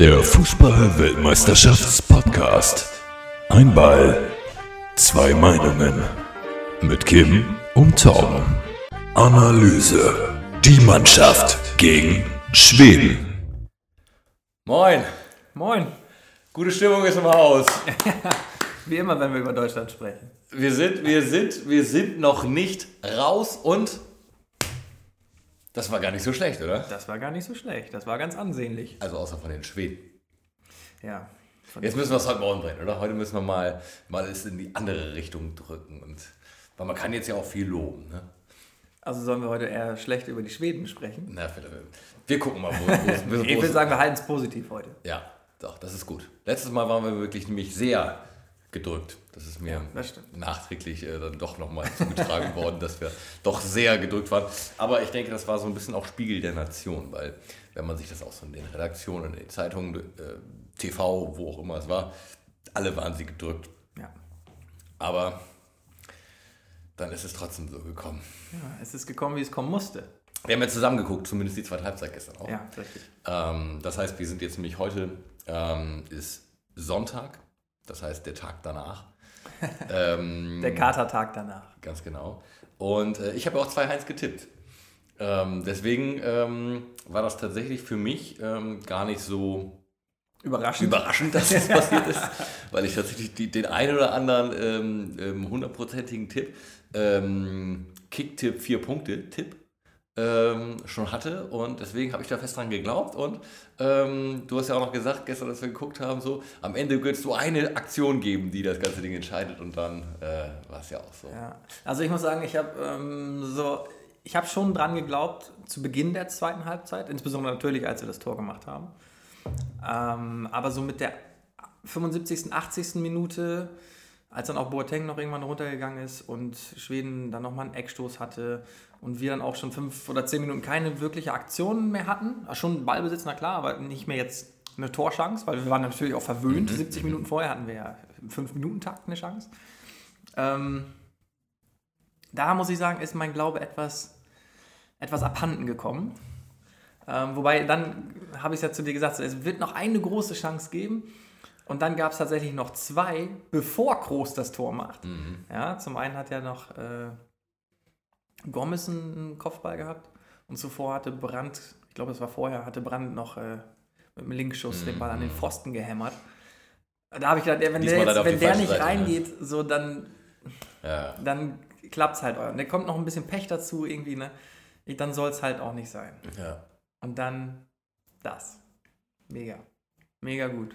Der Fußball-Weltmeisterschafts-Podcast. Ein Ball, zwei Meinungen. Mit Kim und Tom. Analyse. Die Mannschaft gegen Schweden. Moin, Moin. gute Stimmung ist im Haus. Wie immer, wenn wir über Deutschland sprechen. Wir sind, wir sind, wir sind noch nicht raus und das war gar nicht so schlecht, oder? Das war gar nicht so schlecht. Das war ganz ansehnlich. Also außer von den Schweden. Ja. Jetzt müssen wir es heute Morgen drehen, oder? Heute müssen wir mal, mal es in die andere Richtung drücken. Und, weil man kann jetzt ja auch viel loben. Ne? also sollen wir heute eher schlecht über die Schweden sprechen? Na, wir, wir gucken mal, wo, es- wo, Ich würde sagen, wir halten es positiv heute. Ja, doch, das ist gut. Letztes Mal waren wir wirklich nämlich sehr gedrückt. Das ist mir das stimmt. nachträglich äh, dann doch nochmal zugetragen worden, dass wir doch sehr gedrückt waren. Aber ich denke, das war so ein bisschen auch Spiegel der Nation, weil wenn man sich das auch so in den Redaktionen, in den Zeitungen, äh, TV, wo auch immer es war, alle waren sie gedrückt. Ja. Aber dann ist es trotzdem so gekommen. ja. Es ist gekommen, wie es kommen musste. Wir haben ja zusammen geguckt, zumindest die zweite Halbzeit gestern auch. Ja, richtig. Ähm, das heißt, wir sind jetzt nämlich heute, ähm, ist Sonntag, das heißt der Tag danach. ähm, Der Katertag danach. Ganz genau. Und äh, ich habe auch 2-1 getippt. Ähm, deswegen ähm, war das tatsächlich für mich ähm, gar nicht so Überraschend. überraschend, dass das passiert ist, weil ich tatsächlich die, den einen oder anderen ähm, ähm, hundertprozentigen Tipp, ähm, Kick-Tipp, vier Punkte, Tipp, ähm, schon hatte und deswegen habe ich da fest dran geglaubt und ähm, du hast ja auch noch gesagt, gestern, als wir geguckt haben, so, am Ende wird es so eine Aktion geben, die das ganze Ding entscheidet und dann äh, war es ja auch so. Ja. Also ich muss sagen, ich habe ähm, so, ich habe schon dran geglaubt zu Beginn der zweiten Halbzeit, insbesondere natürlich, als wir das Tor gemacht haben. Ähm, aber so mit der 75., 80. Minute, als dann auch Boateng noch irgendwann runtergegangen ist und Schweden dann nochmal einen Eckstoß hatte und wir dann auch schon fünf oder zehn Minuten keine wirkliche Aktion mehr hatten, also schon Ballbesitz, na klar, aber nicht mehr jetzt eine Torchance, weil wir waren natürlich auch verwöhnt. 70 Minuten vorher hatten wir ja im 5-Minuten-Takt eine Chance. Ähm, da muss ich sagen, ist mein Glaube etwas, etwas abhanden gekommen. Ähm, wobei, dann habe ich es ja zu dir gesagt, es wird noch eine große Chance geben. Und dann gab es tatsächlich noch zwei, bevor Kroos das Tor macht. Ja, zum einen hat ja noch äh, Gomez einen Kopfball gehabt und zuvor hatte Brandt, ich glaube, es war vorher, hatte Brandt noch äh, mit dem Linkschuss den Ball an den Pfosten gehämmert. Da habe ich gedacht, wenn Diesmal der, jetzt, wenn der nicht Seite, ne? reingeht, so dann Ja. dann klappt es halt. Und da kommt noch ein bisschen Pech dazu irgendwie, ne? Dann soll es halt auch nicht sein. Ja. Und dann das. Mega. Mega gut.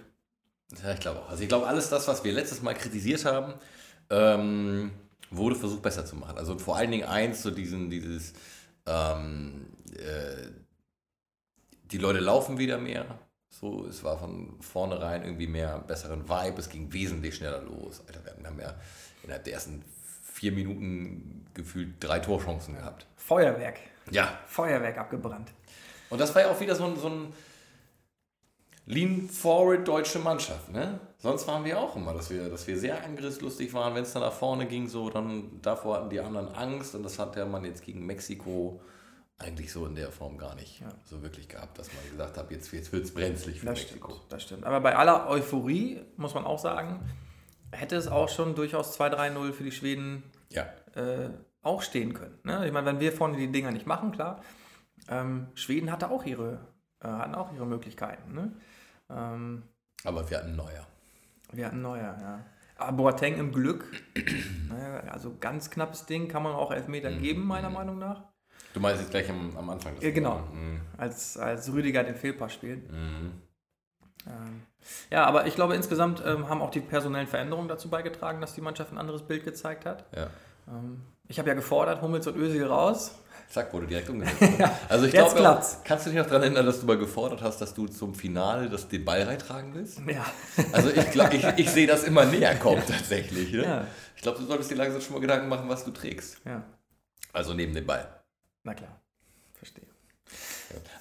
Ja, ich glaube auch. Also ich glaube, alles das, was wir letztes Mal kritisiert haben, ähm, wurde versucht besser zu machen. Also vor allen Dingen eins, so diesen, dieses, ähm, äh, die Leute laufen wieder mehr. So, es war von vornherein irgendwie mehr besseren Vibe, es ging wesentlich schneller los. Alter, wir haben ja innerhalb der ersten vier Minuten gefühlt drei Torchancen gehabt. Feuerwerk. Ja, Feuerwerk abgebrannt. und das war ja auch wieder so ein, so ein Lean-Forward deutsche Mannschaft. Ne? Sonst waren wir auch immer, dass wir, dass wir sehr angriffslustig waren. Wenn es dann nach vorne ging, so, dann davor hatten die anderen Angst. Und das hat der Mann jetzt gegen Mexiko eigentlich so in der Form gar nicht so wirklich gehabt, dass man gesagt hat, jetzt, jetzt wird es brenzlig für Das Mexiko. stimmt. Das stimmt. Aber bei aller Euphorie muss man auch sagen, hätte es auch schon durchaus 2-3-0 für die Schweden Ja, äh, auch stehen können. Ne? Ich meine, wenn wir vorne die Dinger nicht machen, klar. Ähm, Schweden hatte auch ihre, äh, hatten auch ihre Möglichkeiten. Ne? Ähm, aber wir hatten Neuer. Wir hatten neuer, ja. Aber Boateng im Glück, also ganz knappes Ding, kann man auch Elfmeter geben, meiner Meinung nach. Du meinst jetzt gleich am, am Anfang. des Ja, genau. Mhm. Als, als Rüdiger den Fehlpass spielt. Mhm. Ähm, ja, aber ich glaube, insgesamt ähm, haben auch die personellen Veränderungen dazu beigetragen, dass die Mannschaft ein anderes Bild gezeigt hat. Ja. Ähm, ich habe ja gefordert, Hummels und Özil raus. Zack, wurde direkt umgesetzt. Also ich glaube, klappt's. kannst du dich noch daran erinnern, dass du mal gefordert hast, dass du zum Finale das, den Ball reintragen willst? Ja, Also ich glaube, ich, ich sehe das immer näher kommen tatsächlich. Ne? Ja. Ich glaube, du solltest dir langsam schon mal Gedanken machen, was du trägst. ja, Also neben dem Ball. na klar. Verstehe.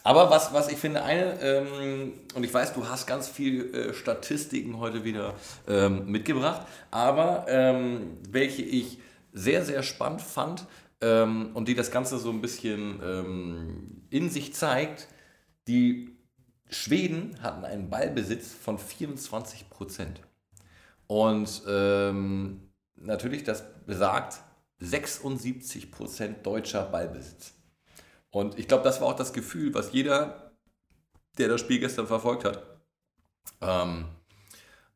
Aber was, was ich finde, eine, ähm, und ich weiß, du hast ganz viel äh, Statistiken heute wieder ähm, mitgebracht, aber ähm, welche ich sehr, sehr spannend fand ähm, und die das Ganze so ein bisschen ähm, in sich zeigt, die Schweden hatten einen Ballbesitz von 24 Prozent. Und ähm, natürlich, das besagt 76 Prozent deutscher Ballbesitz. Und ich glaube, das war auch das Gefühl, was jeder, der das Spiel gestern verfolgt hat, ähm,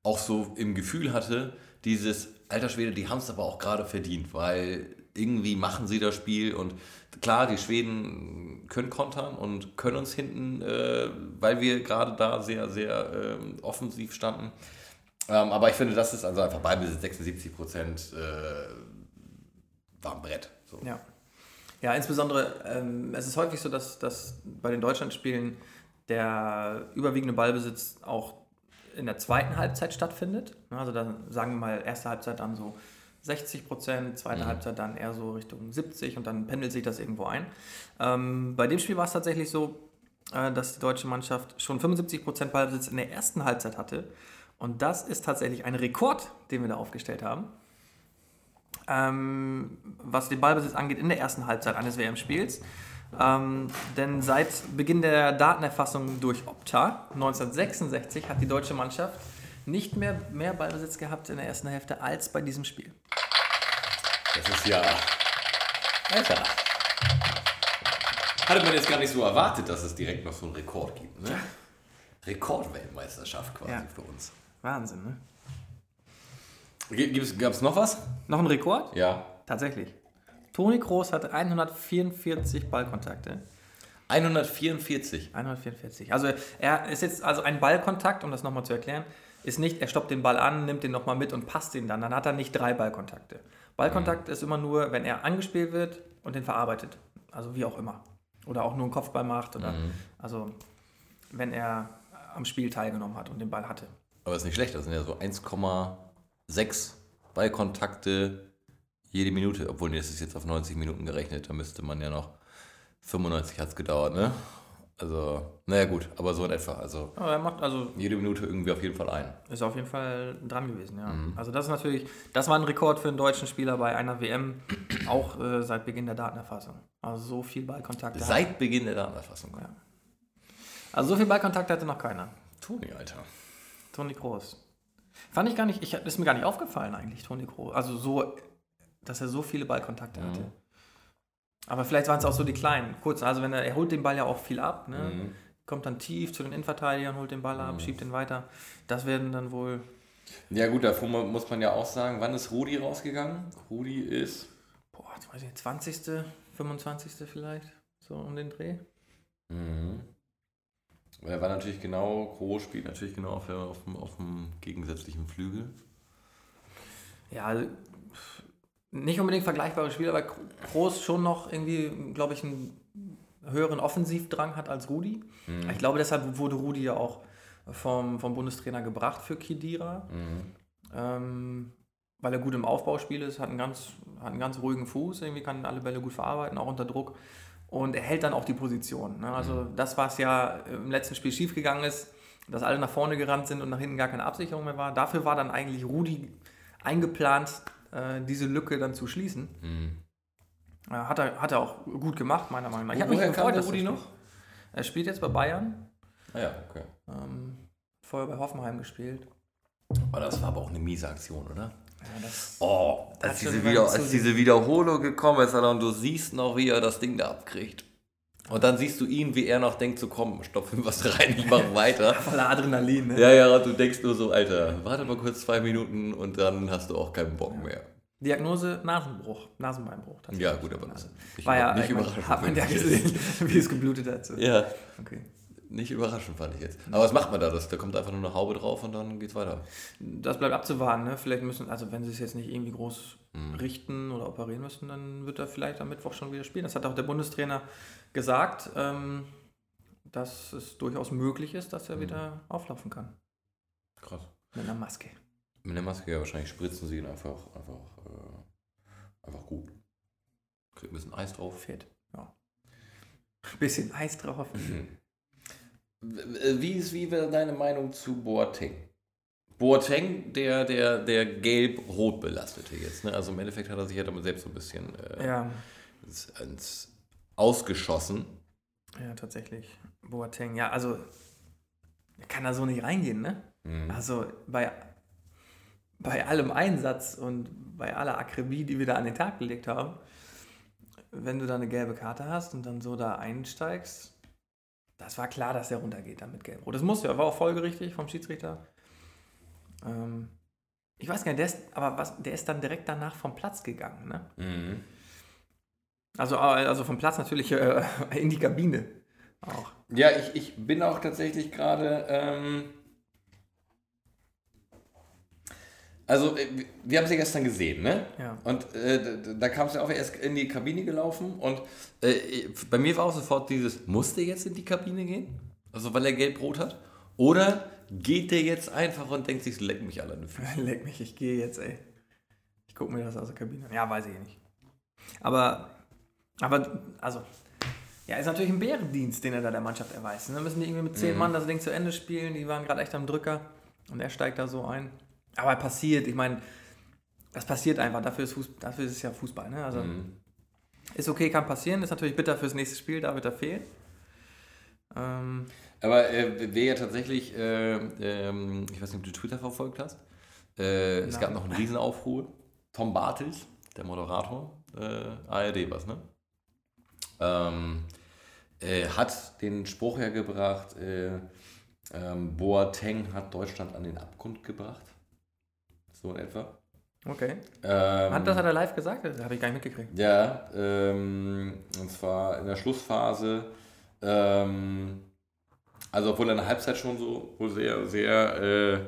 auch so im Gefühl hatte, dieses, alter Schwede, die haben es aber auch gerade verdient, weil irgendwie machen sie das Spiel und klar, die Schweden können kontern und können uns hinten, äh, weil wir gerade da sehr, sehr äh, offensiv standen. Ähm, aber ich finde, das ist also einfach Ballbesitz 76 Prozent äh, war ein Brett. So. Ja. Ja, insbesondere, ähm, es ist häufig so, dass, dass bei den Deutschlandspielen der überwiegende Ballbesitz auch in der zweiten Halbzeit stattfindet. Also dann sagen wir mal, erste Halbzeit dann so 60 Prozent, zweite mhm. Halbzeit dann eher so Richtung 70 und dann pendelt sich das irgendwo ein. Ähm, bei dem Spiel war es tatsächlich so, äh, dass die deutsche Mannschaft schon 75 Prozent Ballbesitz in der ersten Halbzeit hatte. Und das ist tatsächlich ein Rekord, den wir da aufgestellt haben ähm, was den Ballbesitz angeht in der ersten Halbzeit eines WM-Spiels. Ähm, denn seit Beginn der Datenerfassung durch Opta 1966 hat die deutsche Mannschaft nicht mehr, mehr Ballbesitz gehabt in der ersten Hälfte als bei diesem Spiel. Das ist ja. Alter. Hatte man jetzt gar nicht so erwartet, dass es direkt noch so einen Rekord gibt. Ne? Rekordweltmeisterschaft quasi ja. für uns. Wahnsinn, ne? Gab es noch was? Noch ein Rekord? Ja. Tatsächlich. Toni Kroos hatte 144 Ballkontakte. 144. 144. Also er ist jetzt, also ein Ballkontakt, um das nochmal zu erklären, ist nicht, er stoppt den Ball an, nimmt den nochmal mit und passt ihn dann. Dann hat er nicht drei Ballkontakte. Ballkontakt mhm. ist immer nur, wenn er angespielt wird und den verarbeitet. Also wie auch immer. Oder auch nur einen Kopfball macht. Oder mhm. also wenn er am Spiel teilgenommen hat und den Ball hatte. Aber ist nicht schlecht, das sind ja so 1, sechs Ballkontakte jede Minute, obwohl das ist jetzt auf 90 Minuten gerechnet, da müsste man ja noch 95 hat es gedauert, ne? Also, naja gut, aber so in etwa. Also, aber er macht also jede Minute irgendwie auf jeden Fall ein. Ist auf jeden Fall dran gewesen, ja. Mhm. Also das ist natürlich, das war ein Rekord für einen deutschen Spieler bei einer WM, auch äh, seit Beginn der Datenerfassung. Also so viel Ballkontakt. Seit hat. Beginn der Datenerfassung. Ja. Also so viel Ballkontakt hatte noch keiner. Toni, Alter. Toni Groß. Fand ich gar nicht, ich, ist mir gar nicht aufgefallen eigentlich, Toni Kroos. Also so, dass er so viele Ballkontakte mhm. hatte. Aber vielleicht waren es auch so die kleinen, kurz. Also wenn er, er holt den Ball ja auch viel ab, ne? Mhm. kommt dann tief zu den Innenverteidigern, holt den Ball ab, mhm. schiebt den weiter. Das werden dann wohl. Ja gut, davor muss man ja auch sagen, wann ist Rudi rausgegangen? Rudi ist. Boah, jetzt weiß ich, 20., 25. vielleicht, so um den Dreh. Mhm. Er war natürlich genau, Groß spielt natürlich genau auf, auf, dem, auf dem gegensätzlichen Flügel. Ja, also, nicht unbedingt vergleichbare Spieler, weil Groß schon noch irgendwie, glaube ich, einen höheren Offensivdrang hat als Rudi. Mhm. Ich glaube, deshalb wurde Rudi ja auch vom, vom Bundestrainer gebracht für Kidira. Mhm. Ähm, weil er gut im Aufbauspiel ist, hat einen, ganz, hat einen ganz ruhigen Fuß, irgendwie kann alle Bälle gut verarbeiten, auch unter Druck und er hält dann auch die Position. Ne? Also mhm. das, was ja im letzten Spiel schiefgegangen ist, dass alle nach vorne gerannt sind und nach hinten gar keine Absicherung mehr war, dafür war dann eigentlich Rudi eingeplant, diese Lücke dann zu schließen. Mhm. Äh, hat, er, hat er auch gut gemacht, meiner Meinung nach. Ich habe mich gefreut, dass Rudi noch? Er spielt jetzt bei Bayern. Ah ja, okay. Ähm, vorher bei Hoffenheim gespielt. Aber das war aber auch eine miese Aktion, oder? oh, als diese, Wieder als diese Wiederholung gekommen ist, und du siehst noch, wie er das Ding da abkriegt. Und dann siehst du ihn, wie er noch denkt, so komm, stopf ihm was rein, ich mach weiter. Voller Adrenalin, ne? Ja, ja, du denkst nur so, Alter, warte mal kurz zwei Minuten und dann hast du auch keinen Bock ja. mehr. Diagnose Nasenbruch, Nasenbeinbruch. Ja, gut, aber das nicht, war ja, nicht überraschend. Hat man ja gesehen, wie es geblutet hat. So. Ja. Okay nicht überraschend, fand ich jetzt. Aber was macht man da? Das, da kommt einfach nur eine Haube drauf und dann geht's weiter. Das bleibt abzuwarten. Ne? Vielleicht müssen, also wenn sie es jetzt nicht irgendwie groß mhm. richten oder operieren müssen, dann wird er vielleicht am Mittwoch schon wieder spielen. Das hat auch der Bundestrainer gesagt, ähm, dass es durchaus möglich ist, dass er mhm. wieder auflaufen kann. Krass. Mit einer Maske. Mit einer Maske, ja, wahrscheinlich spritzen sie ihn einfach, einfach, äh, einfach gut. Kriegt ein bisschen Eis drauf. Fett, ja. Ein bisschen Eis drauf. Mhm. Wie ist wie wäre deine Meinung zu Boateng? Boateng, der, der, der gelb-rot belastete jetzt. Ne? Also im Endeffekt hat er sich ja damit selbst so ein bisschen äh, ja. ins, ins ausgeschossen. Ja, tatsächlich. Boateng, ja, also der kann da so nicht reingehen, ne? Also bei, bei allem Einsatz und bei aller Akribie, die wir da an den Tag gelegt haben, wenn du da eine gelbe Karte hast und dann so da einsteigst, das war klar, dass er runtergeht dann mit Gelb. Das muss ja, war auch folgerichtig vom Schiedsrichter. Ähm, ich weiß gar nicht, der ist, aber was, der ist dann direkt danach vom Platz gegangen, ne? Mhm. Also, also vom Platz natürlich äh, in die Kabine auch. Ja, ich, ich bin auch tatsächlich gerade. Ähm, also, äh, wir haben es ja gestern gesehen, ne? Ja. Und äh, da, da kam es ja auch erst in die Kabine gelaufen und äh, bei mir war auch sofort dieses: Muss der jetzt in die Kabine gehen? Also, weil er gelb-rot hat? Oder geht der jetzt einfach und denkt sich, leck mich alle an den Füßen? Leck mich, ich gehe jetzt, ey. Ich gucke mir das aus der Kabine an. Ja, weiß ich nicht. Aber, aber, also, ja, ist natürlich ein Bärendienst, den er da der Mannschaft erweist. Dann müssen die irgendwie mit zehn Mann das Ding zu Ende spielen. Die waren gerade echt am Drücker und er steigt da so ein. Aber passiert, ich meine, das passiert einfach. Dafür ist, Fuß, dafür ist es ja Fußball. Ne? Also, ist okay, kann passieren. Ist natürlich bitter fürs nächste Spiel, da wird er fehlen. Ähm, Aber äh, wer ja tatsächlich, äh, ähm, ich weiß nicht, ob du Twitter verfolgt hast, äh, es gab noch einen Riesenaufruhr. Tom Bartels, der Moderator, äh, ARD was, ne? Ähm, äh, hat den Spruch hergebracht, äh, ähm, Boateng hat Deutschland an den Abgrund gebracht. So in etwa. okay. Ähm, Hat das hat er live gesagt? Das habe ich gar nicht mitgekriegt. ja, ähm, und zwar in der Schlussphase. Ähm, also obwohl er in der Halbzeit schon so wohl sehr, sehr, äh,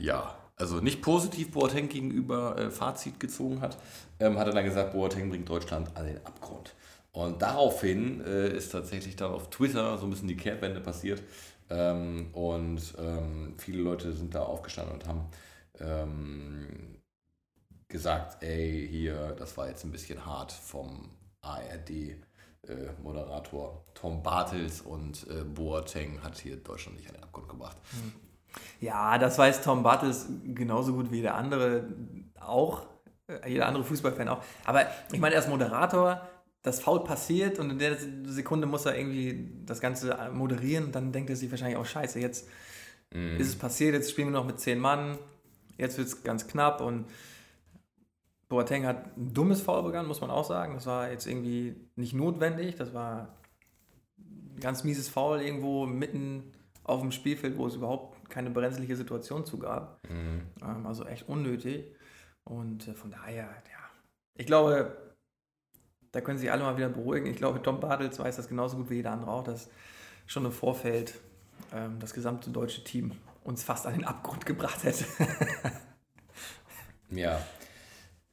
ja, also nicht positiv Boateng gegenüber äh, Fazit gezogen hat, ähm, hat er dann gesagt, Boateng bringt Deutschland an den Abgrund. Und daraufhin äh, ist tatsächlich dann auf Twitter so ein bisschen die Kehrtwende passiert. Ähm, und ähm, viele Leute sind da aufgestanden und haben ähm, gesagt, ey, hier, das war jetzt ein bisschen hart vom ARD-Moderator Tom Bartels und äh, Boateng hat hier Deutschland nicht an den Abgrund gebracht. Ja, das weiß Tom Bartels genauso gut wie der andere auch, äh, jeder andere Fußballfan auch. Aber ich meine, er ist Moderator, das Foul passiert und in der Sekunde muss er irgendwie das Ganze moderieren. Dann denkt er sich wahrscheinlich auch, scheiße, jetzt ist es passiert, jetzt spielen wir noch mit zehn Mann, jetzt wird es ganz knapp und Boateng hat ein dummes Foul begangen, muss man auch sagen. Das war jetzt irgendwie nicht notwendig, das war ein ganz mieses Foul irgendwo mitten auf dem Spielfeld, wo es überhaupt keine brenzliche Situation zu gab. Ähm, also echt unnötig. Und äh, von daher, ja, ich glaube, da können sich alle mal wieder beruhigen. Ich glaube, Tom Bartels weiß das genauso gut wie jeder andere auch, dass schon im Vorfeld ähm, das gesamte deutsche Team uns fast an den Abgrund gebracht hätte. Ja.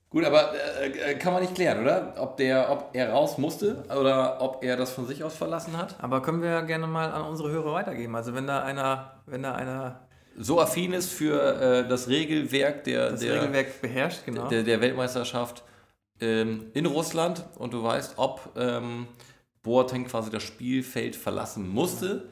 Gut, aber äh, äh, kann man nicht klären, oder? Ob, der, ob er raus musste oder ob er das von sich aus verlassen hat. Aber können wir gerne mal an unsere Hörer weitergeben. Also wenn da einer, wenn da einer So affin ist für äh, das Regelwerk der, das der, Regelwerk beherrscht, genau. der, der Weltmeisterschaft ähm, in Russland und du weißt, ob ähm, Boateng quasi das Spielfeld verlassen musste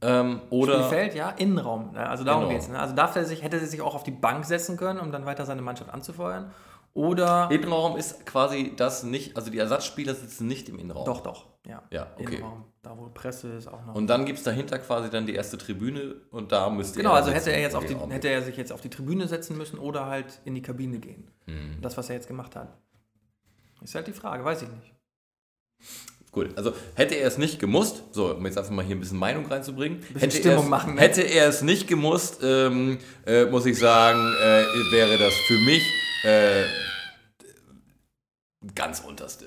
ähm, oder Spielfeld, ja, Innenraum. ne? Also darum Genau. geht's. Ne? Also darf er sich, hätte er sich auch auf die Bank setzen können, um dann weiter seine Mannschaft anzufeuern. Oder. Innenraum ist quasi das nicht, also die Ersatzspieler sitzen nicht im Innenraum. Doch, doch. Ja. Ja, okay. Innenraum. Da wo Presse ist auch noch. Und dann gibt es dahinter quasi dann die erste Tribüne und da müsste genau, er also sitzen hätte er, jetzt auf die, hätte er sich jetzt auf die Tribüne setzen müssen oder halt in die Kabine gehen. Mhm. Das, was er jetzt gemacht hat. Ist halt die Frage, weiß ich nicht. Gut, also hätte er es nicht gemusst, so, um jetzt einfach mal hier ein bisschen Meinung reinzubringen, hätte, Stimmung er es, machen, ne? hätte er es nicht gemusst, ähm, äh, muss ich sagen, äh, wäre das für mich äh, ganz unterste.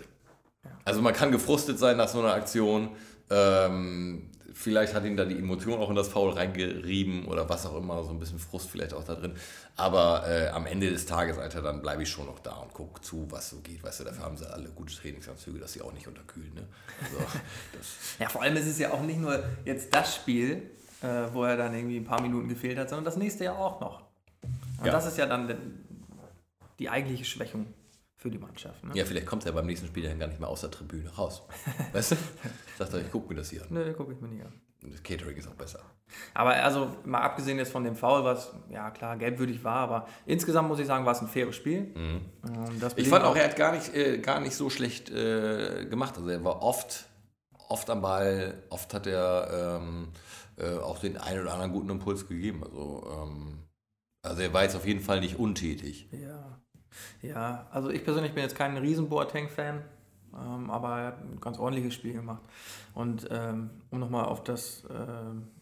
Also man kann gefrustet sein nach so einer Aktion. Ähm, vielleicht hat ihn da die Emotion auch in das Foul reingerieben oder was auch immer, so ein bisschen Frust vielleicht auch da drin. Aber äh, am Ende des Tages, Alter, dann bleibe ich schon noch da und gucke zu, was so geht. Weißt du, dafür haben sie alle gute Trainingsanzüge, dass sie auch nicht unterkühlen. Ne? So, das, Ja, vor allem ist es ja auch nicht nur jetzt das Spiel, äh, wo er dann irgendwie ein paar Minuten gefehlt hat, sondern das nächste ja auch noch. Und Ja. das ist ja dann die eigentliche Schwächung für die Mannschaft. Ne? ja, vielleicht kommt er beim nächsten Spiel dann gar nicht mehr aus der Tribüne raus. Weißt du? Sagt er, ich gucke mir das hier an. Nö, gucke ich mir nicht an. Das Catering ist auch besser. Aber also mal abgesehen jetzt von dem Foul, was ja klar gelbwürdig war, aber insgesamt muss ich sagen, war es ein faires Spiel. Ähm, das Ich fand auch, er hat gar nicht, äh, gar nicht so schlecht äh, gemacht. Also er war oft, oft am Ball, oft hat er ähm, äh, auch den einen oder anderen guten Impuls gegeben. Also, ähm, also er war jetzt auf jeden Fall nicht untätig. Ja. Ja, also ich persönlich bin jetzt kein riesen Boateng-Fan, ähm, aber er hat ein ganz ordentliches Spiel gemacht. Und ähm, um nochmal auf das äh,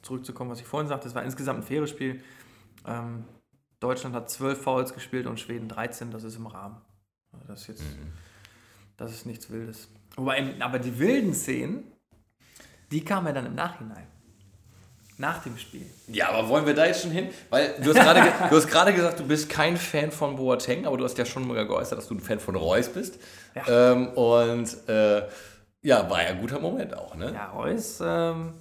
zurückzukommen, was ich vorhin sagte, es war insgesamt ein faires Spiel. Ähm, Deutschland hat 12 Fouls gespielt und Schweden 13, das ist im Rahmen. Das ist jetzt, Mhm. das ist nichts Wildes. Wobei, aber die wilden Szenen, die kamen ja dann im Nachhinein. Nach dem Spiel. Ja, aber wollen wir da jetzt schon hin? Weil du hast gerade ge- du hast gerade gesagt, du bist kein Fan von Boateng, aber du hast ja schon mal geäußert, dass du ein Fan von Reus bist. Ja. Ähm, und äh, ja, war ja ein guter Moment auch, ne? Ja, Reus, ähm,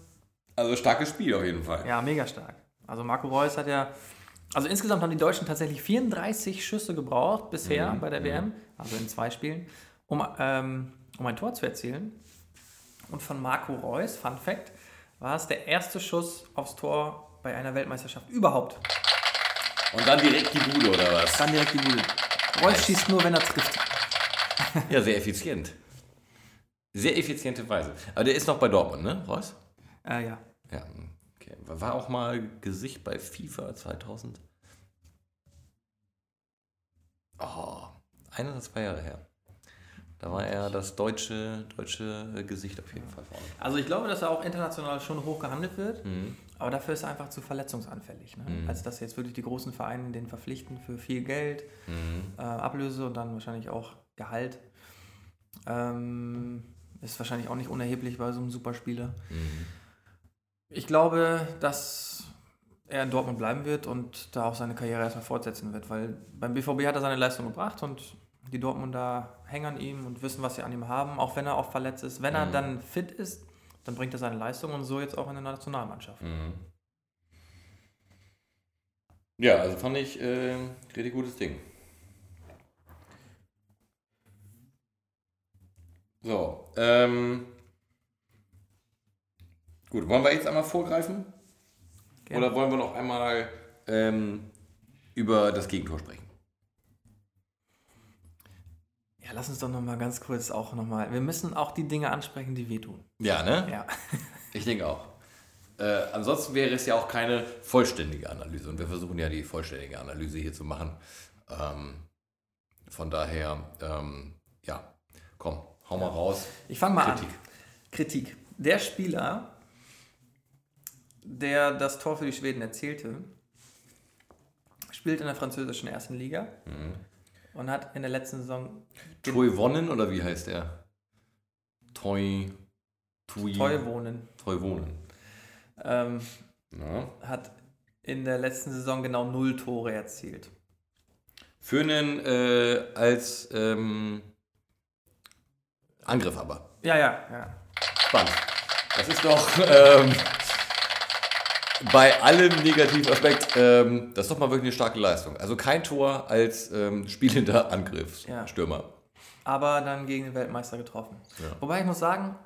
Also starkes Spiel auf jeden Fall. Ja, mega stark. Also Marco Reus hat ja, also insgesamt haben die Deutschen tatsächlich 34 Schüsse gebraucht bisher bei der WM, also in zwei Spielen, um, ähm, um ein Tor zu erzielen. Und von Marco Reus, Fun Fact, war es der erste Schuss aufs Tor bei einer Weltmeisterschaft überhaupt. Und dann direkt die Bude oder was? Dann direkt die Bude. Reus schießt nur, wenn er trifft. Ja, sehr effizient. Sehr effiziente Weise. Aber der ist noch bei Dortmund, ne, Reus? Äh, ja. Ja, okay. War auch mal Gesicht bei FIFA 2000. Oh, ein oder zwei Jahre her. Da war er das deutsche, deutsche Gesicht auf jeden Fall vorne. Also ich glaube, dass er auch international schon hoch gehandelt wird, aber dafür ist er einfach zu verletzungsanfällig. Ne? Als dass jetzt wirklich die großen Vereine den verpflichten für viel Geld, äh, Ablöse und dann wahrscheinlich auch Gehalt. Ähm, ist wahrscheinlich auch nicht unerheblich bei so einem Superspieler. Ich glaube, dass er in Dortmund bleiben wird und da auch seine Karriere erstmal fortsetzen wird, weil beim BVB hat er seine Leistung gebracht und die Dortmunder hängen an ihm und wissen, was sie an ihm haben, auch wenn er oft verletzt ist. Wenn er dann fit ist, dann bringt er seine Leistung und so jetzt auch in der Nationalmannschaft. Ja, also fand ich äh, richtig gutes Ding. So, ähm. Gut, wollen wir jetzt einmal vorgreifen? Gerne. Oder wollen wir noch einmal ähm, über das Gegentor sprechen? Ja, lass uns doch noch mal ganz kurz auch noch mal. Wir müssen auch die Dinge ansprechen, die wehtun. Ja, ne? Ja. Ich denke auch. Äh, ansonsten wäre es ja auch keine vollständige Analyse und wir versuchen ja die vollständige Analyse hier zu machen. Ähm, von daher, ähm, ja, komm, hau mal raus. Ich fange mal Kritik. an. Kritik. Der Spieler, der das Tor für die Schweden erzielte, spielt in der französischen ersten Liga und hat in der letzten Saison Toivonen oder wie heißt der? Toi. Tui. Toivonen, Toivonen. ähm, Ja. hat in der letzten Saison genau null Tore erzielt. Für einen äh, als ähm, Angriff aber. Ja, ja, ja. Spannend. Das ist doch ähm, bei allem Negativaspekt, ähm, das ist doch mal wirklich eine starke Leistung. Also kein Tor als ähm, spielender Angriffsstürmer. Aber dann gegen den Weltmeister getroffen. Ja. Wobei ich muss sagen,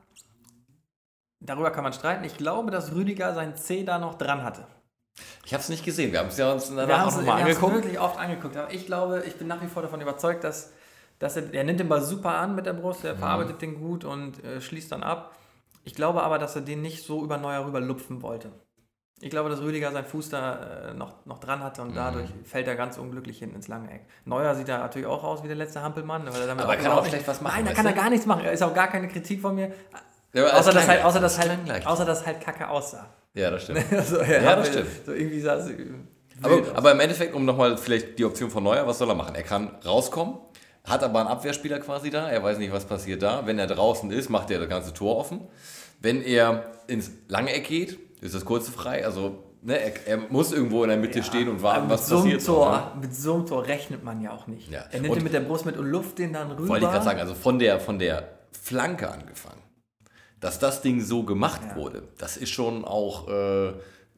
darüber kann man streiten. Ich glaube, dass Rüdiger sein C da noch dran hatte. Ich habe es nicht gesehen. Wir haben es ja uns Wir danach haben auch es nochmal angeguckt. wirklich oft angeguckt. Aber ich glaube, ich bin nach wie vor davon überzeugt, dass, dass er, er nimmt den Ball super an mit der Brust, Mhm. er verarbeitet den gut und äh, schließt dann ab. Ich glaube aber, dass er den nicht so über Neuer rüber lupfen wollte. Ich glaube, dass Rüdiger seinen Fuß da äh, noch, noch dran hatte Mhm. und dadurch fällt er ganz unglücklich hinten ins lange Eck. Neuer sieht da natürlich auch aus wie der letzte Hampelmann. Weil er damit Aber er kann überhaupt auch schlecht was machen, Nein, da kann er gar nichts machen. Er ist auch gar keine Kritik von mir. Ja, Außer, dass halt, außer, dass halt, außer dass halt kacke aussah. Ja, das stimmt. Also, Ja, das stimmt. So irgendwie sah es Aber, aber im Endeffekt, um nochmal vielleicht die Option von Neuer, was soll er machen? Er kann rauskommen, hat aber einen Abwehrspieler quasi da, er weiß nicht, was passiert da. Wenn er draußen ist, macht er das ganze Tor offen. Wenn er ins lange Eck geht, ist das kurze frei. Also ne, er, er muss irgendwo in der Mitte stehen und warten, was so passiert. Tor, ne? Mit so einem Tor rechnet man ja auch nicht. Ja. Er nimmt Und- ihn mit der Brust mit und luft den dann rüber. Wollte ich gerade sagen, also von der, von der Flanke angefangen, dass das Ding so gemacht Ja. wurde, das ist schon auch, äh,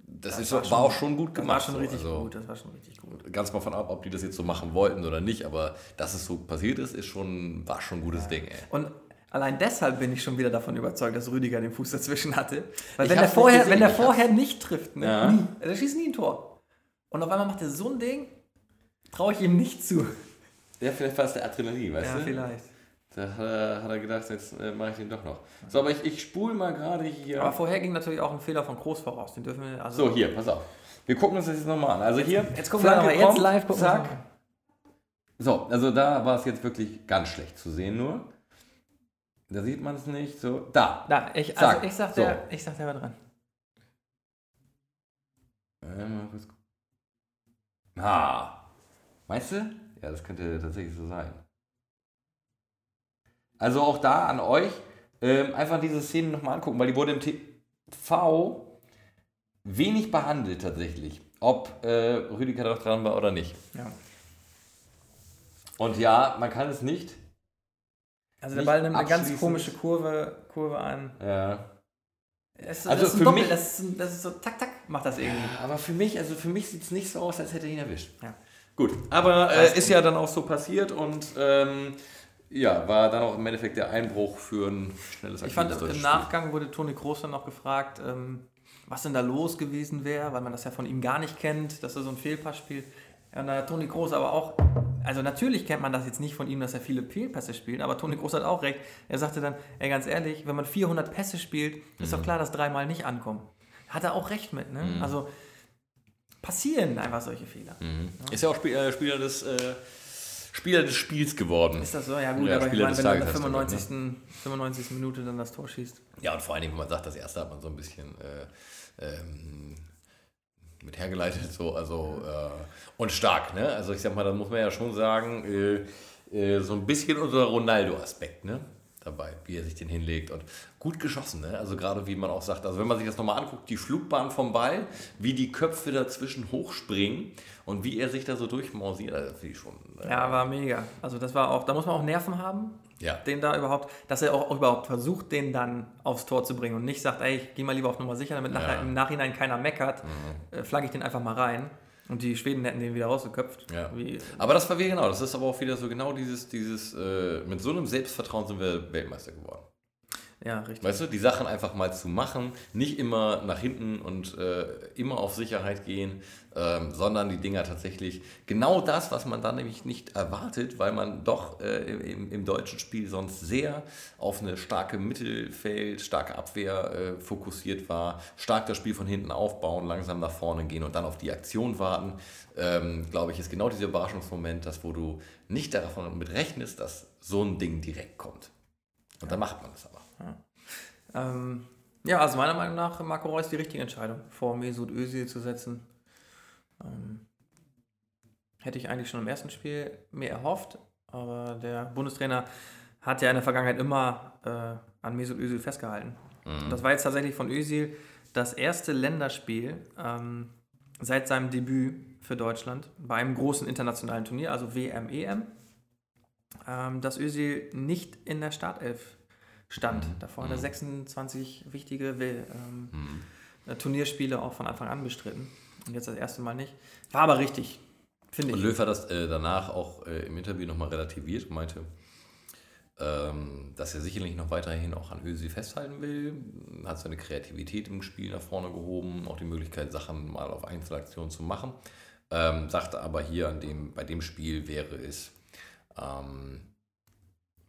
das, ist, war, war schon- auch schon gut das gemacht. war schon so. richtig also, gut. Das war schon richtig gut. Ganz mal von ab, ob die das jetzt so machen wollten oder nicht, aber dass es so passiert ist, ist schon, war schon ein gutes Ding, ey. Und allein deshalb bin ich schon wieder davon überzeugt, dass Rüdiger den Fuß dazwischen hatte. Weil Ich wenn er nicht vorher, gesehen, wenn er ich vorher nicht trifft, ne, Ja. nie, also er schießt nie ein Tor. Und auf einmal macht er so ein Ding, traue ich ihm nicht zu. Ja, vielleicht war es der Adrenalin, weißt Ja, du? vielleicht. Da hat er, hat er gedacht, jetzt äh, mache ich den doch noch. So, aber ich, ich spule mal gerade hier. Aber vorher ging natürlich auch ein Fehler von Groß voraus. Den dürfen wir. Also so, hier, pass auf. Wir gucken uns das jetzt nochmal an. Also hier, Jetzt gucken wir Flanke nochmal. Jetzt kommt, live gucken wir zack. mal. So, also da war es jetzt wirklich ganz schlecht zu sehen nur. Da sieht man es nicht. So, da. Da, ich, also Zack. ich sag, So. der, ich sag, war dran. Mal kurz gu- Ah. Meinst du? Ja, das könnte tatsächlich so sein. Also auch da an euch ähm, einfach diese Szene nochmal angucken, weil die wurde im TV wenig behandelt tatsächlich. Ob äh, Rüdiger doch dran war oder nicht. Ja. Und ja, man kann es nicht. Also der Ball nimmt eine ganz komische Kurve, Kurve an. Ja. Es, Also das ist ein für Doppel, mich- das ist, ein- das ist so tak tak macht das irgendwie. Aber für mich, also für mich sieht es nicht so aus, als hätte er ihn erwischt. Ja. Gut, aber äh, ist ja dann auch so passiert und ähm, ja, war dann auch im Endeffekt der Einbruch für ein schnelles Ich fand, im Nachgang wurde Toni Kroos dann noch gefragt, ähm, was denn da los gewesen wäre, weil man das ja von ihm gar nicht kennt, dass er so einen Fehlpass spielt. Ja, und da hat Toni Kroos aber auch, also natürlich kennt man das jetzt nicht von ihm, dass er viele Fehlpässe spielt, aber Toni Kroos hat auch recht. Er sagte dann, ey, ganz ehrlich, wenn man 400 Pässe spielt, ist Mhm. doch klar, dass dreimal nicht ankommen. Hat er auch recht mit, ne? Also passieren einfach solche Fehler. Mhm. Ist ja auch Spiel, äh, Spieler, des, äh, Spieler des Spiels geworden. Ist das so? Ja gut, Ja, aber ich Spieler meine, des wenn du in der Tages hast du, 95. 95. Minute dann das Tor schießt. Ja, und vor allen Dingen, wenn man sagt, das erste hat man so ein bisschen äh, ähm, mit hergeleitet, so, also äh, und stark, ne? Also ich sag mal, da muss man ja schon sagen, äh, äh, so ein bisschen unser Ronaldo-Aspekt, ne? Dabei, wie er sich den hinlegt und gut geschossen, ne? Also gerade wie man auch sagt, also wenn man sich das nochmal anguckt, die Flugbahn vom Ball, wie die Köpfe dazwischen hochspringen und wie er sich da so durchmausiert, also das finde ich schon. Äh, Ja, war mega. Also das war auch, da muss man auch Nerven haben, ja. den da überhaupt, dass er auch, auch überhaupt versucht, den dann aufs Tor zu bringen und nicht sagt, ey, ich geh mal lieber auf Nummer sicher, damit nachher, Ja. im Nachhinein keiner meckert, äh, flagge ich den einfach mal rein. Und die Schweden hätten den wieder rausgeköpft. Ja. Wie, Aber das war wir genau, das ist aber auch wieder so genau dieses, dieses, äh, mit so einem Selbstvertrauen sind wir Weltmeister geworden. Ja, richtig. Weißt du, die Sachen einfach mal zu machen, nicht immer nach hinten und äh, immer auf Sicherheit gehen, ähm, sondern die Dinger tatsächlich genau das, was man dann nämlich nicht erwartet, weil man doch äh, im, im deutschen Spiel sonst sehr auf eine starke Mittelfeld, starke Abwehr äh, fokussiert war, stark das Spiel von hinten aufbauen, langsam nach vorne gehen und dann auf die Aktion warten, ähm, glaube ich, ist genau dieser Überraschungsmoment, das, wo du nicht davon mit rechnest, dass so ein Ding direkt kommt. Und dann macht man es aber. Ähm, ja, also meiner Meinung nach Marco Reus die richtige Entscheidung, vor Mesut Özil zu setzen. Ähm, hätte ich eigentlich schon im ersten Spiel mehr erhofft, aber der Bundestrainer hat ja in der Vergangenheit immer äh, an Mesut Özil festgehalten. Und das war jetzt tatsächlich von Özil das erste Länderspiel ähm, seit seinem Debüt für Deutschland bei einem großen internationalen Turnier, also WM, EM, ähm, dass Özil nicht in der Startelf stand. Davor hat er 26 wichtige ähm, äh, Turnierspiele auch von Anfang an bestritten. Und jetzt das erste Mal nicht. War aber richtig, finde Und ich. Löw hat das äh, danach auch äh, im Interview nochmal relativiert und meinte, ähm, dass er sicherlich noch weiterhin auch an Özil festhalten will, hat seine Kreativität im Spiel nach vorne gehoben, auch die Möglichkeit, Sachen mal auf Einzelaktionen zu machen. Ähm, sagte aber hier an dem, bei dem Spiel wäre es ähm,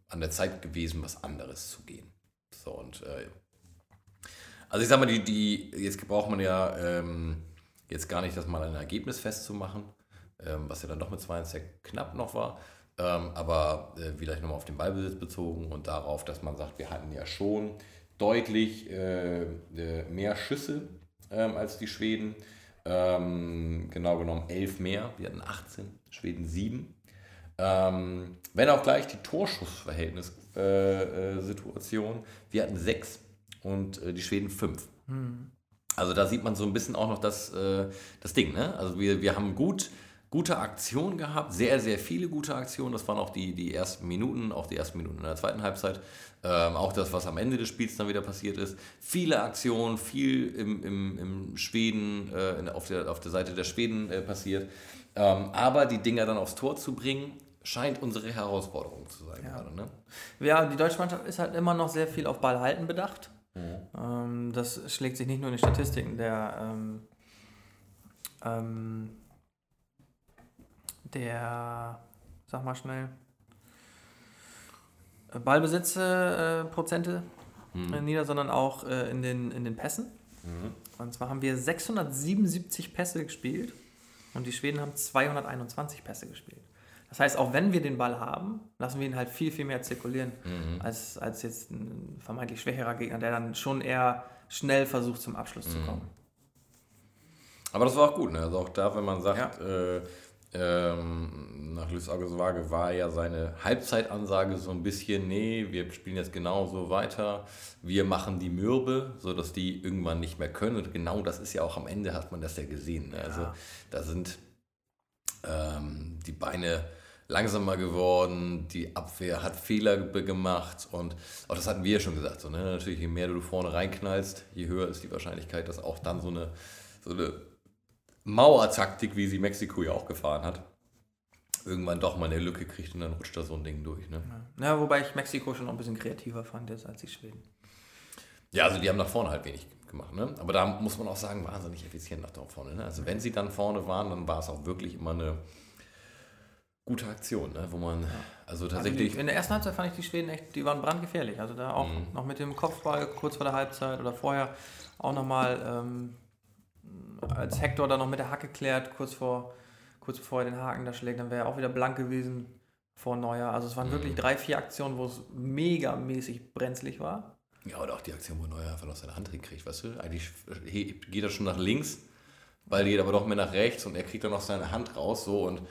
an der Zeit gewesen, was anderes zu gehen. So und äh, also ich sag mal, die, die, jetzt braucht man ja ähm, jetzt gar nicht das mal ein Ergebnis festzumachen, ähm, was ja dann doch mit 2 sehr knapp noch war. Ähm, aber äh, vielleicht nochmal auf den Ballbesitz bezogen und darauf, dass man sagt, wir hatten ja schon deutlich äh, äh, mehr Schüsse ähm, als die Schweden. Ähm, genau genommen 11 mehr. Wir hatten 18, Schweden 7. Ähm, wenn auch gleich die Torschussverhältnissituation. Äh, äh, wir hatten 6 und äh, die Schweden 5. Also da sieht man so ein bisschen auch noch das, äh, das Ding. Ne? Also wir, wir haben gut, gute Aktionen gehabt, sehr, sehr viele gute Aktionen. Das waren auch die, die ersten Minuten, auch die ersten Minuten in der zweiten Halbzeit. Ähm, auch das, was am Ende des Spiels dann wieder passiert ist. Viele Aktionen, viel im, im, im Schweden, äh, in, auf, der, auf der Seite der Schweden äh, passiert. Ähm, aber die Dinger dann aufs Tor zu bringen, scheint unsere Herausforderung zu sein gerade. Ne? Ja, die deutsche Mannschaft ist halt immer noch sehr viel auf Ballhalten bedacht. Ähm, das schlägt sich nicht nur in den Statistiken der, ähm, ähm, der, sag mal schnell, Ballbesitzprozente äh, nieder, sondern auch äh, in, den, in den Pässen. Und zwar haben wir 677 Pässe gespielt und die Schweden haben 221 Pässe gespielt. Das heißt, auch wenn wir den Ball haben, lassen wir ihn halt viel, viel mehr zirkulieren als, als jetzt ein vermeintlich schwächerer Gegner, der dann schon eher schnell versucht, zum Abschluss zu kommen. Aber das war auch gut, ne? Also auch da, wenn man sagt, äh, ähm, nach Luis August Waage war ja seine Halbzeitansage so ein bisschen, nee, wir spielen jetzt genauso weiter, wir machen die Mürbe, sodass die irgendwann nicht mehr können. Und genau das ist ja auch am Ende, hat man das ja gesehen. Ne? Also da sind ähm, die Beine langsamer geworden, die Abwehr hat Fehler ge- gemacht und auch das hatten wir ja schon gesagt. So, ne? Natürlich, je mehr du vorne reinknallst, je höher ist die Wahrscheinlichkeit, dass auch dann so eine, so eine Mauertaktik, wie sie Mexiko ja auch gefahren hat, irgendwann doch mal eine Lücke kriegt und dann rutscht da so ein Ding durch. Ne? Ja, wobei ich Mexiko schon noch ein bisschen kreativer fand jetzt als die Schweden. Ja, also die haben nach vorne halt wenig gemacht. Ne? Aber da muss man auch sagen, wahnsinnig effizient nach vorne. Ne? Also wenn sie dann vorne waren, dann war es auch wirklich immer eine gute Aktion, ne? wo man also Also tatsächlich... die, in der ersten Halbzeit fand ich die Schweden echt, die waren brandgefährlich. Also da auch Mhm. noch mit dem Kopfball kurz vor der Halbzeit oder vorher auch nochmal, ähm, als Hector dann noch mit der Hacke klärt, kurz vor, kurz bevor er den Haken da schlägt, dann wäre er auch wieder blank gewesen vor Neuer. Also es waren wirklich Mhm. drei, vier Aktionen, wo es megamäßig brenzlig war. Ja, oder auch die Aktion, wo Neuer einfach noch seine Hand hinkriegt, weißt du? Eigentlich geht er schon nach links, Ball geht aber doch mehr nach rechts und er kriegt dann noch seine Hand raus, so und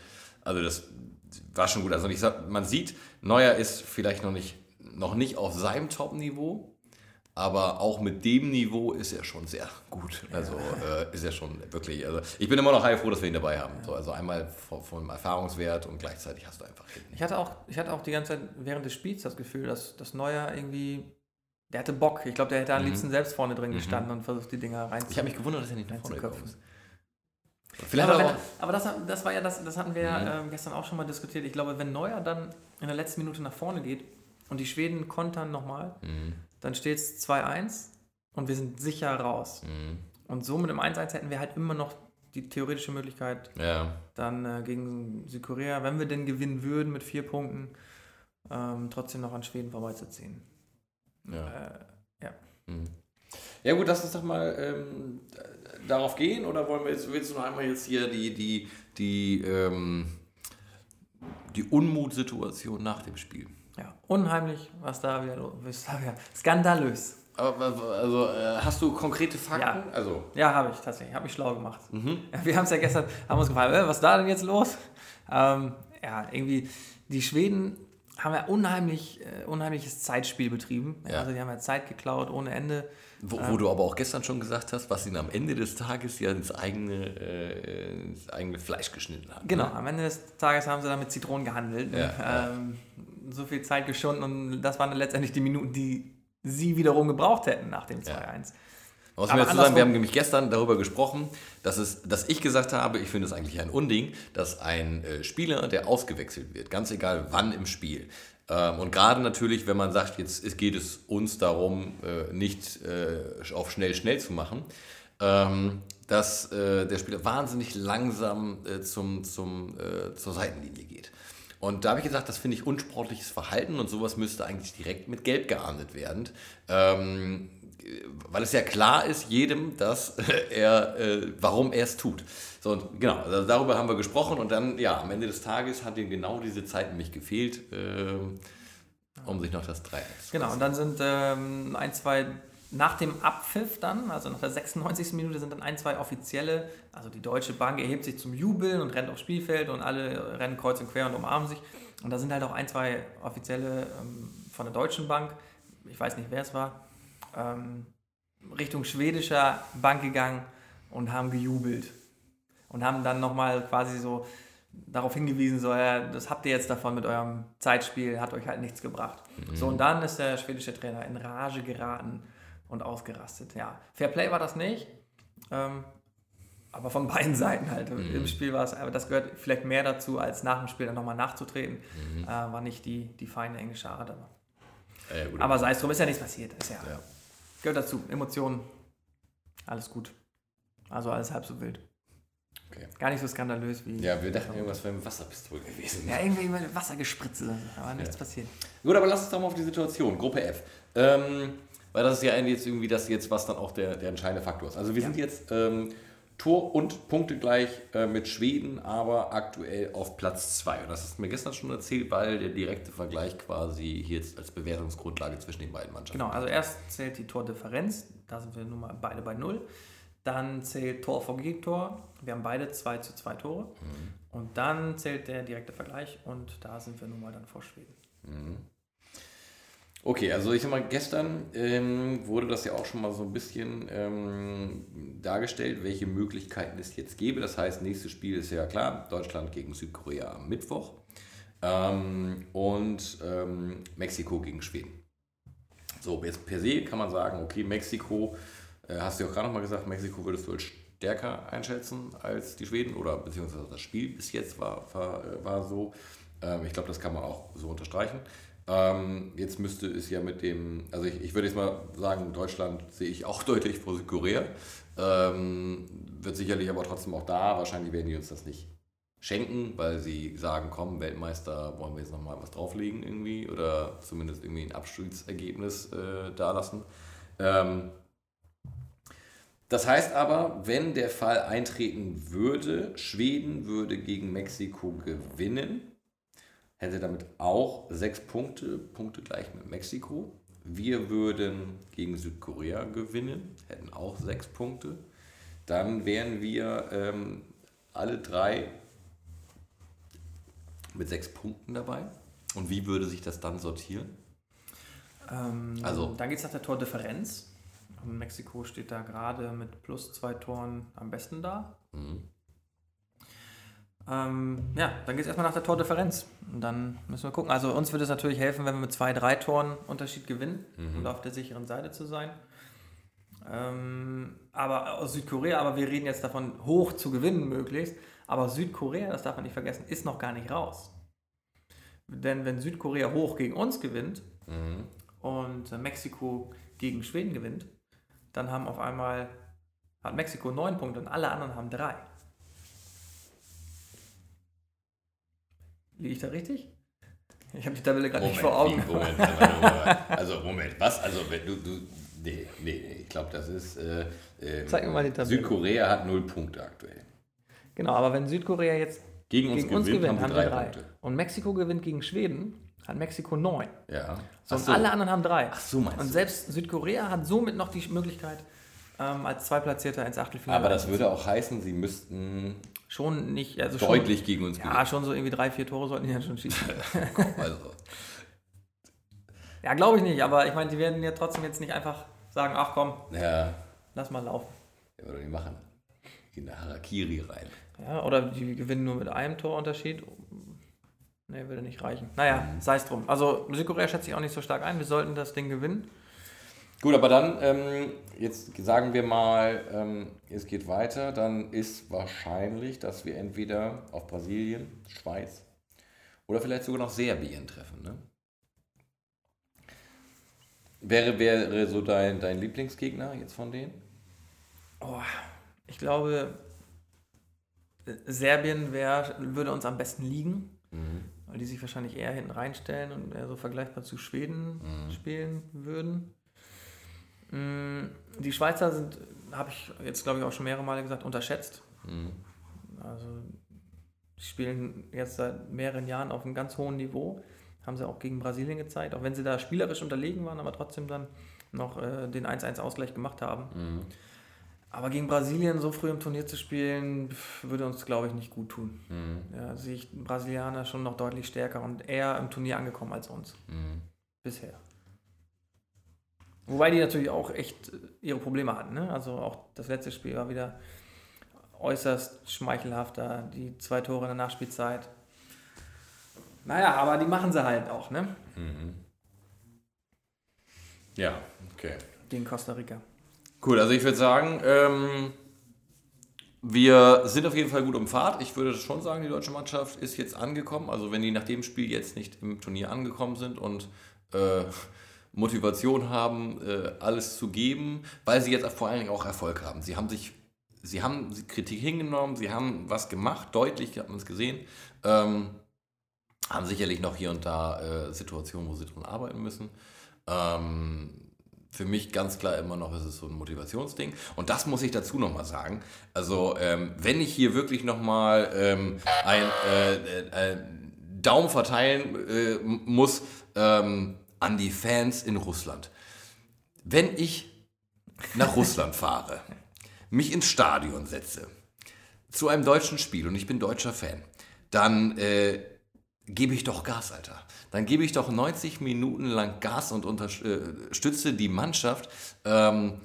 also das war schon gut. Also ich sag, man sieht, Neuer ist vielleicht noch nicht, noch nicht auf seinem Top-Niveau, aber auch mit dem Niveau ist er schon sehr gut. Also äh, ist er schon wirklich, also ich bin immer noch heilfroh, dass wir ihn dabei haben. So, also einmal vom, vom Erfahrungswert und gleichzeitig hast du einfach. Ich hatte auch, ich hatte auch die ganze Zeit während des Spiels das Gefühl, dass, dass Neuer irgendwie, der hatte Bock. Ich glaube, der hätte am Mhm. liebsten selbst vorne drin gestanden und versucht, die Dinger rein Ich habe mich gewundert, dass er nicht nach vorne gekommen ist. Vielleicht aber, wenn, aber das, das war ja das, das hatten wir Mhm. ähm, gestern auch schon mal diskutiert. Ich glaube, wenn Neuer dann in der letzten Minute nach vorne geht und die Schweden kontern nochmal, Mhm. dann steht es 2-1 und wir sind sicher raus. Mhm. Und so mit dem 1-1 hätten wir halt immer noch die theoretische Möglichkeit, Ja. dann äh, gegen Südkorea, wenn wir denn gewinnen würden mit vier Punkten, ähm, trotzdem noch an Schweden vorbeizuziehen. Ja. Äh, ja. Mhm. Ja gut, lass uns doch mal ähm, darauf gehen oder wollen wir jetzt, willst du noch einmal jetzt hier die, die, die, ähm, die Unmutsituation nach dem Spiel? ja, unheimlich, was da wieder los ist. Skandalös. Aber, also äh, hast du konkrete Fakten? Ja. Also, Ja, habe ich tatsächlich. Habe mich schlau gemacht. mhm. Wir haben es ja gestern, haben uns gefragt, äh, was ist da denn jetzt los? Ähm, ja, irgendwie, die Schweden haben ja unheimlich, äh, unheimliches Zeitspiel betrieben. Ja. Also die haben ja Zeit geklaut ohne Ende. wo, wo du aber auch gestern schon gesagt hast, was ihn am Ende des Tages ja ins eigene, äh, ins eigene Fleisch geschnitten hat. Genau, Ne? am Ende des Tages haben sie dann mit Zitronen gehandelt. Ja, ja. Ähm, so viel Zeit geschunden und das waren dann letztendlich die Minuten, die sie wiederum gebraucht hätten nach dem 2-1. Was Aber wir dazu sagen, wir haben nämlich gestern darüber gesprochen, dass, es, dass ich gesagt habe, ich finde es eigentlich ein Unding, dass ein äh, Spieler, der ausgewechselt wird, ganz egal wann im Spiel, ähm, und gerade natürlich, wenn man sagt, jetzt es geht es uns darum, äh, nicht äh, auf schnell, schnell zu machen, ähm, dass der Spieler wahnsinnig langsam zum, zum, zur Seitenlinie geht. Und da habe ich gesagt, das finde ich unsportliches Verhalten und sowas müsste eigentlich direkt mit Gelb geahndet werden. Ähm, weil es ja klar ist jedem, dass er, äh, warum er es tut. So, und genau, also darüber haben wir gesprochen und dann, ja, am Ende des Tages hat ihm genau diese Zeit nämlich gefehlt, ähm, um sich noch das 3 Genau, und dann sind ähm, ein, zwei, nach dem Abpfiff dann, also nach der 96. Minute, sind dann ein, zwei offizielle, also die Deutsche Bank erhebt sich zum Jubeln und rennt aufs Spielfeld und alle rennen kreuz und quer und umarmen sich. Und da sind halt auch ein, zwei offizielle ähm, von der Deutschen Bank, ich weiß nicht, wer es war, ähm, Richtung schwedischer Bank gegangen und haben gejubelt. Und haben dann nochmal quasi so darauf hingewiesen, so, ja, das habt ihr jetzt davon mit eurem Zeitspiel, hat euch halt nichts gebracht. So, und dann ist der schwedische Trainer in Rage geraten und ausgerastet. Ja, Fair Play war das nicht, ähm, aber von beiden Seiten halt. Im Spiel war es, aber das gehört vielleicht mehr dazu, als nach dem Spiel dann nochmal nachzutreten. Äh, war nicht die, die feine englische Art, aber, Äh, aber sei es drum, ist ja nichts passiert. Ist ja, Ja. Gehört dazu, Emotionen, alles gut. Also alles halb so wild. Okay. Gar nicht so skandalös wie. Ja, wir dachten, irgendwas wäre mit Wasserpistole gewesen. Ja, irgendwie mit Wasser gespritzt, aber nichts ja. passiert. Gut, aber lass uns doch mal auf die Situation. Gruppe F. Ähm, weil das ist ja jetzt irgendwie das jetzt, was dann auch der, der entscheidende Faktor ist. Also wir ja. sind jetzt ähm, Tor und Punkte gleich äh, mit Schweden, aber aktuell auf Platz 2. Und das hast du mir gestern schon erzählt, weil der direkte Vergleich quasi hier jetzt als Bewertungsgrundlage zwischen den beiden Mannschaften. Genau, also erst zählt die Tordifferenz, da sind wir nun mal beide bei 0. Dann zählt Tor vor Gegentor. Wir haben beide 2 zu 2 Tore. Mhm. Und dann zählt der direkte Vergleich und da sind wir nun mal dann vor Schweden. Mhm. Okay, also ich sag mal, gestern ähm, wurde das ja auch schon mal so ein bisschen ähm, dargestellt, welche Möglichkeiten es jetzt gäbe. Das heißt, nächstes Spiel ist ja klar, Deutschland gegen Südkorea am Mittwoch ähm, und ähm, Mexiko gegen Schweden. So, jetzt per se kann man sagen, okay, Mexiko, äh, hast du ja auch gerade nochmal gesagt, Mexiko würdest du als stärker einschätzen als die Schweden oder beziehungsweise das Spiel bis jetzt war, war, war so. Ähm, ich glaube, das kann man auch so unterstreichen. Ähm, jetzt müsste es ja mit dem, also ich, ich würde jetzt mal sagen, Deutschland sehe ich auch deutlich vor Südkorea. Ähm, wird sicherlich aber trotzdem auch da, wahrscheinlich werden die uns das nicht schenken, weil sie sagen, komm, Weltmeister, wollen wir jetzt nochmal was drauflegen irgendwie oder zumindest irgendwie ein Abstiegsergebnis äh, da lassen. Ähm, das heißt aber, wenn der Fall eintreten würde, Schweden würde gegen Mexiko gewinnen, hätte damit auch sechs Punkte, Punkte gleich mit Mexiko. Wir würden gegen Südkorea gewinnen, hätten auch sechs Punkte. Dann wären wir ähm, alle drei mit sechs Punkten dabei. Und wie würde sich das dann sortieren? Ähm, also, dann geht es nach der Tordifferenz. Mexiko steht da gerade mit plus zwei Toren am besten da. Mhm. Ähm, ja, dann geht es erstmal nach der Tordifferenz. Und dann müssen wir gucken. Also uns würde es natürlich helfen, wenn wir mit zwei, drei Toren Unterschied gewinnen mhm. und auf der sicheren Seite zu sein. Ähm, aber aus Südkorea, aber wir reden jetzt davon, hoch zu gewinnen möglichst. Aber Südkorea, das darf man nicht vergessen, ist noch gar nicht raus. Denn wenn Südkorea hoch gegen uns gewinnt mhm. und Mexiko gegen Schweden gewinnt, dann haben auf einmal hat Mexiko neun Punkte und alle anderen haben drei. Liege ich da richtig? Ich habe die Tabelle gerade nicht vor Augen. Moment, Moment, also Moment, was? Also wenn du, du nee, nee, ich glaube, das ist äh, äh, Zeig mir mal die Tabelle. Südkorea hat null Punkte aktuell. Genau, aber wenn Südkorea jetzt gegen uns, gegen uns gewinnt, gewinnt, haben, wir drei, drei. Punkte. Und Mexiko gewinnt gegen Schweden, hat Mexiko neun. Ja. So, und alle anderen haben drei. Ach so, meinst Und selbst Südkorea hat somit noch die Möglichkeit, ähm, als Zweitplatzierter ins Achtelfinale. Aber das würde auch heißen, sie müssten schon nicht. Also deutlich schon, gegen uns Ja, gewinnen. schon so irgendwie drei, vier Tore sollten die dann schon schießen. also. Ja, glaube ich nicht, aber ich meine, die werden ja trotzdem jetzt nicht einfach sagen: Ach komm, ja. lass mal laufen. Ja, würde die machen. In der Harakiri rein. Ja, oder die gewinnen nur mit einem Torunterschied. Nee, würde nicht reichen. Naja, mhm. sei es drum. Also Südkorea schätze ich auch nicht so stark ein. Wir sollten das Ding gewinnen. Gut, aber dann, ähm, jetzt sagen wir mal, ähm, es geht weiter, dann ist wahrscheinlich, dass wir entweder auf Brasilien, Schweiz oder vielleicht sogar noch Serbien treffen. Ne? Wäre, wäre so dein, dein Lieblingsgegner jetzt von denen? Oh, ich glaube, Serbien wär, würde uns am besten liegen, mhm. weil die sich wahrscheinlich eher hinten reinstellen und eher so vergleichbar zu Schweden mhm. spielen würden. Mm, die Schweizer sind, habe ich jetzt glaube ich auch schon mehrere Male gesagt, unterschätzt. Mhm. Also spielen jetzt seit mehreren Jahren auf einem ganz hohen Niveau. Haben sie auch gegen Brasilien gezeigt, auch wenn sie da spielerisch unterlegen waren, aber trotzdem dann noch äh, den 1-1-Ausgleich gemacht haben. Mhm. Aber gegen Brasilien so früh im Turnier zu spielen, würde uns, glaube ich, nicht gut tun. Mhm. Ja, sehe ich Brasilianer schon noch deutlich stärker und eher im Turnier angekommen als uns. Mhm. Bisher. Wobei die natürlich auch echt äh, ihre Probleme hatten. Ne? Also auch das letzte Spiel war wieder äußerst schmeichelhafter. Die zwei Tore in der Nachspielzeit. Naja, aber die machen sie halt auch, ne? Mhm. Ja, okay. Gegen Costa Rica. Cool, also ich würde sagen, ähm, wir sind auf jeden Fall gut um Fahrt. Ich würde schon sagen, die deutsche Mannschaft ist jetzt angekommen. Also wenn die nach dem Spiel jetzt nicht im Turnier angekommen sind und äh, Motivation haben, äh, alles zu geben, weil sie jetzt vor allen Dingen auch Erfolg haben. Sie haben sich sie haben Kritik hingenommen, sie haben was gemacht, deutlich, hat man es gesehen. Ähm, haben sicherlich noch hier und da äh, Situationen, wo sie dran arbeiten müssen. Ähm, für mich ganz klar immer noch ist es so ein Motivationsding. Und das muss ich dazu nochmal sagen. Also, ähm, wenn ich hier wirklich nochmal ähm, ein äh, äh, äh, Daumen verteilen äh, muss ähm, an die Fans in Russland. Wenn ich nach Russland fahre, mich ins Stadion setze, zu einem deutschen Spiel und ich bin deutscher Fan, dann äh, gebe ich doch Gas, Alter. Dann gebe ich doch 90 Minuten lang Gas und unterstütze die Mannschaft, ähm,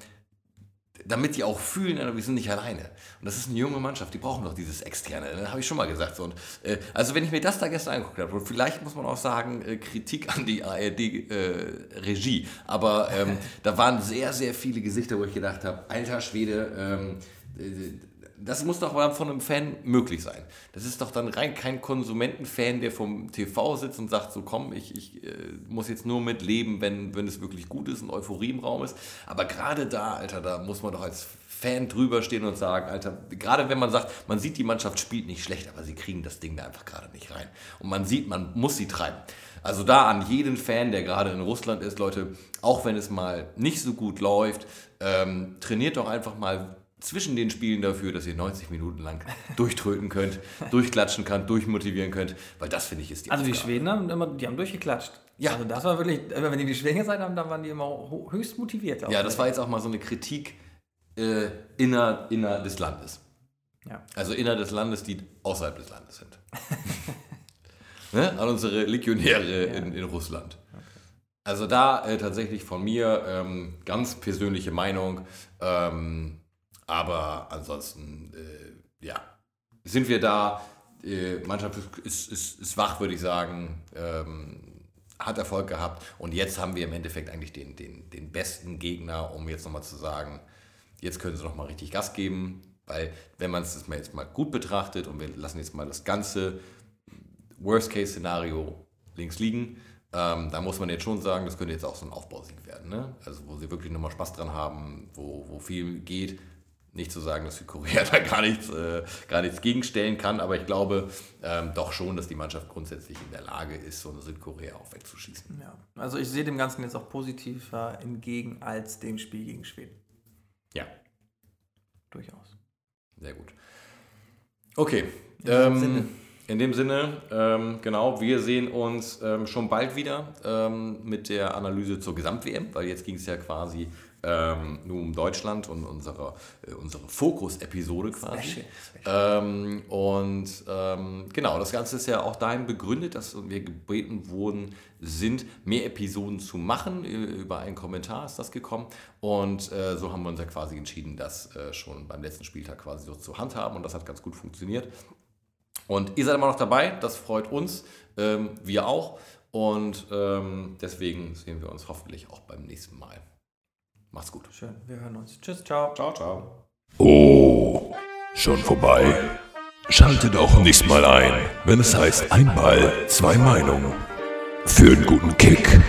damit die auch fühlen, wir sind nicht alleine. Und das ist eine junge Mannschaft, die brauchen doch dieses Externe. Das habe ich schon mal gesagt. So. Und, äh, also wenn ich mir das da gestern angeguckt habe, und vielleicht muss man auch sagen, äh, Kritik an die ARD-Regie, äh, aber ähm, da waren sehr, sehr viele Gesichter, wo ich gedacht habe, alter Schwede, ähm, äh, das muss doch von einem Fan möglich sein. Das ist doch dann rein kein Konsumentenfan, der vom TV sitzt und sagt, so komm, ich, ich äh, muss jetzt nur mit leben, wenn, wenn es wirklich gut ist und Euphorie im Raum ist. Aber gerade da, Alter, da muss man doch als Fan drüber stehen und sagen, Alter, gerade wenn man sagt, man sieht, die Mannschaft spielt nicht schlecht, aber sie kriegen das Ding da einfach gerade nicht rein. Und man sieht, man muss sie treiben. Also da an jeden Fan, der gerade in Russland ist, Leute, auch wenn es mal nicht so gut läuft, ähm, trainiert doch einfach mal zwischen den Spielen dafür, dass ihr 90 Minuten lang durchtröten könnt, durchklatschen könnt, durchmotivieren könnt, weil das finde ich ist die Also Aufgabe. die Schweden haben immer, die haben durchgeklatscht. Ja. Also das war wirklich, wenn die die Schweden gesagt haben, dann waren die immer höchst motiviert. Ja, das war jetzt auch mal so eine Kritik äh, inner, inner des Landes. Ja. Also inner des Landes, die außerhalb des Landes sind. ne? An unsere Legionäre ja. in, in Russland. Also da äh, tatsächlich von mir ähm, ganz persönliche Meinung. Ähm, aber ansonsten, äh, ja, sind wir da. Die Mannschaft ist, ist, ist wach, würde ich sagen. Ähm, hat Erfolg gehabt. Und jetzt haben wir im Endeffekt eigentlich den, den, den besten Gegner, um jetzt nochmal zu sagen, jetzt können sie nochmal richtig Gas geben. Weil, wenn man es jetzt mal gut betrachtet und wir lassen jetzt mal das ganze Worst-Case-Szenario links liegen, ähm, da muss man jetzt schon sagen, das könnte jetzt auch so ein Aufbausieg werden. Ne? Also, wo sie wirklich nochmal Spaß dran haben, wo, wo viel geht. Nicht zu sagen, dass Südkorea da gar nichts, äh, gar nichts gegenstellen kann, aber ich glaube ähm, doch schon, dass die Mannschaft grundsätzlich in der Lage ist, so eine Südkorea auch wegzuschießen. Ja, also ich sehe dem Ganzen jetzt auch positiver entgegen als dem Spiel gegen Schweden. Ja. Durchaus. Sehr gut. Okay. In ähm, dem Sinne. In dem Sinne, ähm, genau, wir sehen uns ähm, schon bald wieder ähm, mit der Analyse zur Gesamt-WM, weil jetzt ging es ja quasi ähm, nur um Deutschland und unsere, äh, unsere Fokus-Episode quasi. Ähm, und ähm, genau, das Ganze ist ja auch dahin begründet, dass wir gebeten wurden, sind mehr Episoden zu machen. Über einen Kommentar ist das gekommen. Und äh, so haben wir uns ja quasi entschieden, das äh, schon beim letzten Spieltag quasi so zu handhaben. Und das hat ganz gut funktioniert. Und ihr seid immer noch dabei, das freut uns, ähm, wir auch. Und ähm, deswegen sehen wir uns hoffentlich auch beim nächsten Mal. Macht's gut. Schön, wir hören uns. Tschüss, ciao. Ciao, ciao. Oh, schon vorbei? Schaltet auch nächstes Mal ein, wenn es heißt Einball, zwei Meinungen. Für einen guten Kick.